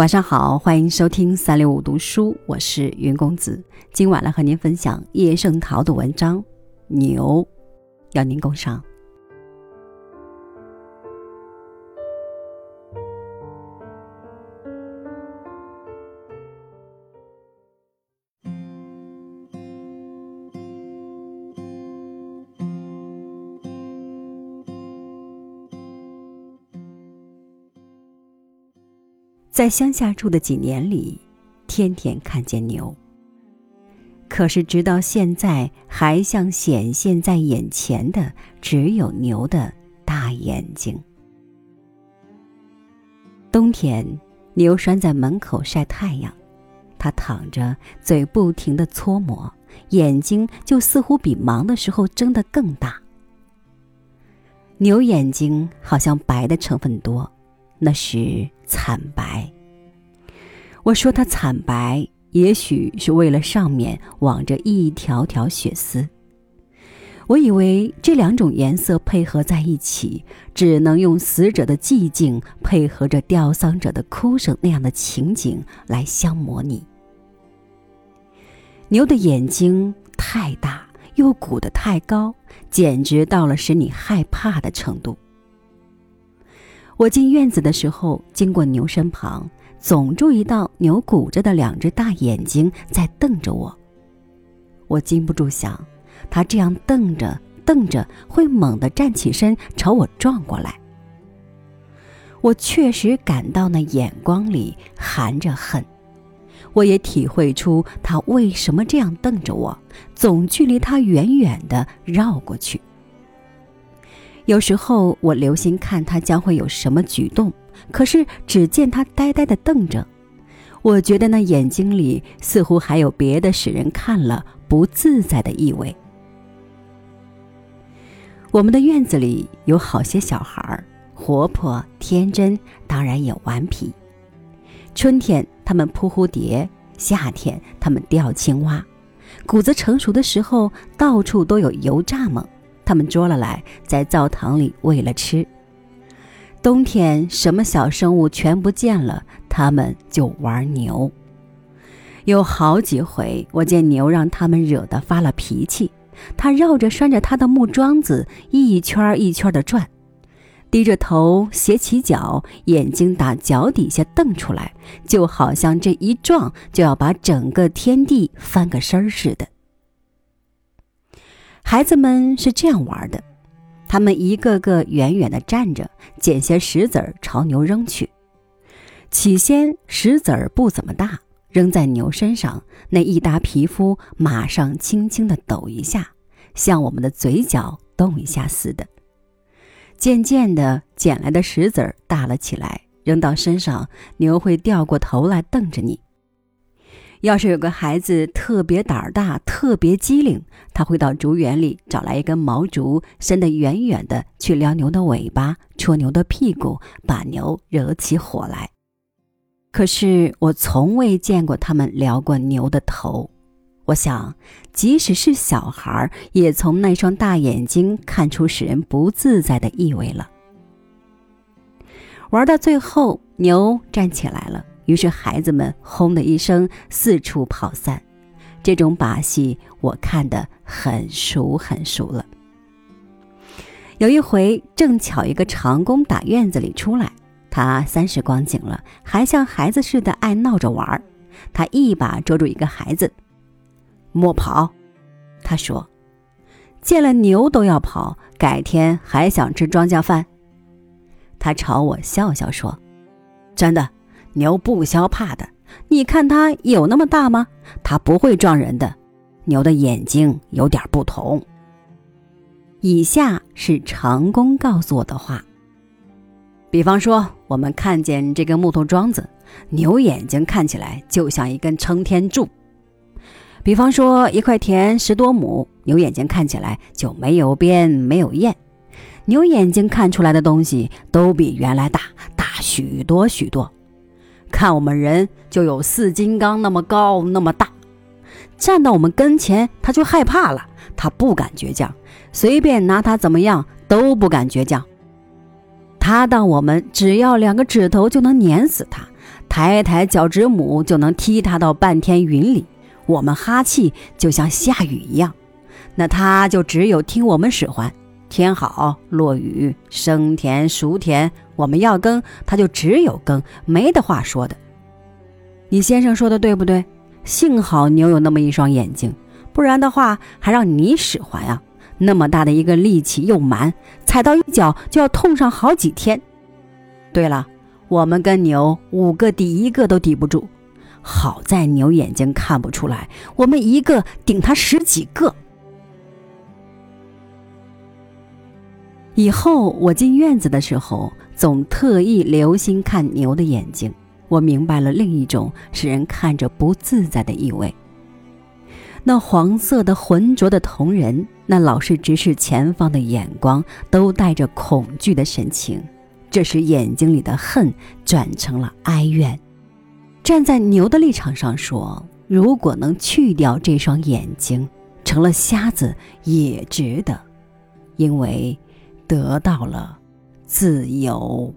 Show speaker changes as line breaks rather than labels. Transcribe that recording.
晚上好，欢迎收听三六五读书，我是云公子。今晚来和您分享叶圣陶的文章《牛》，邀您共赏。在乡下住的几年里，天天看见牛。可是直到现在，还像显现在眼前的，只有牛的大眼睛。冬天，牛拴在门口晒太阳，它躺着，嘴不停的搓磨，眼睛就似乎比忙的时候睁得更大。牛眼睛好像白的成分多。那是惨白。我说它惨白，也许是为了上面网着一条条血丝。我以为这两种颜色配合在一起，只能用死者的寂静配合着吊丧者的哭声那样的情景来相模拟。牛的眼睛太大，又鼓得太高，简直到了使你害怕的程度。我进院子的时候，经过牛身旁，总注意到牛鼓着的两只大眼睛在瞪着我。我禁不住想，它这样瞪着瞪着，会猛地站起身朝我撞过来。我确实感到那眼光里含着恨，我也体会出它为什么这样瞪着我，总距离它远远的绕过去。有时候我留心看他将会有什么举动，可是只见他呆呆地瞪着。我觉得那眼睛里似乎还有别的使人看了不自在的意味。我们的院子里有好些小孩，活泼天真，当然也顽皮。春天他们扑蝴蝶，夏天他们钓青蛙，谷子成熟的时候，到处都有油蚱蜢。他们捉了来，在灶堂里喂了吃。冬天什么小生物全不见了，他们就玩牛。有好几回，我见牛让他们惹得发了脾气，他绕着拴着他的木桩子一圈一圈的转，低着头，斜起脚，眼睛打脚底下瞪出来，就好像这一撞就要把整个天地翻个身儿似的。孩子们是这样玩的，他们一个个远远地站着，捡些石子儿朝牛扔去。起先石子儿不怎么大，扔在牛身上，那一沓皮肤马上轻轻地抖一下，像我们的嘴角动一下似的。渐渐的，捡来的石子儿大了起来，扔到身上，牛会掉过头来瞪着你。要是有个孩子特别胆儿大、特别机灵，他会到竹园里找来一根毛竹，伸得远远的去撩牛的尾巴，戳牛的屁股，把牛惹起火来。可是我从未见过他们撩过牛的头。我想，即使是小孩，也从那双大眼睛看出使人不自在的意味了。玩到最后，牛站起来了。于是孩子们轰的一声四处跑散，这种把戏我看得很熟很熟了。有一回正巧一个长工打院子里出来，他三十光景了，还像孩子似的爱闹着玩。他一把捉住一个孩子，莫跑！他说：“见了牛都要跑，改天还想吃庄稼饭？”他朝我笑笑说：“真的。”牛不消怕的，你看它有那么大吗？它不会撞人的。牛的眼睛有点不同。以下是长工告诉我的话。比方说，我们看见这根木头桩子，牛眼睛看起来就像一根撑天柱；比方说，一块田十多亩，牛眼睛看起来就没有边没有沿。牛眼睛看出来的东西都比原来大大许多许多。看我们人就有四金刚那么高那么大，站到我们跟前他就害怕了，他不敢倔强，随便拿他怎么样都不敢倔强。他当我们只要两个指头就能碾死他，抬抬脚趾母就能踢他到半天云里，我们哈气就像下雨一样，那他就只有听我们使唤。天好落雨，生田熟田，我们要耕，他就只有耕，没得话说的。你先生说的对不对？幸好牛有那么一双眼睛，不然的话还让你使唤呀。那么大的一个力气又蛮，踩到一脚就要痛上好几天。对了，我们跟牛五个抵一个都抵不住，好在牛眼睛看不出来，我们一个顶他十几个。以后我进院子的时候，总特意留心看牛的眼睛。我明白了另一种使人看着不自在的意味。那黄色的浑浊的瞳仁，那老是直视前方的眼光，都带着恐惧的神情。这时眼睛里的恨转成了哀怨。站在牛的立场上说，如果能去掉这双眼睛，成了瞎子也值得，因为得到了自由。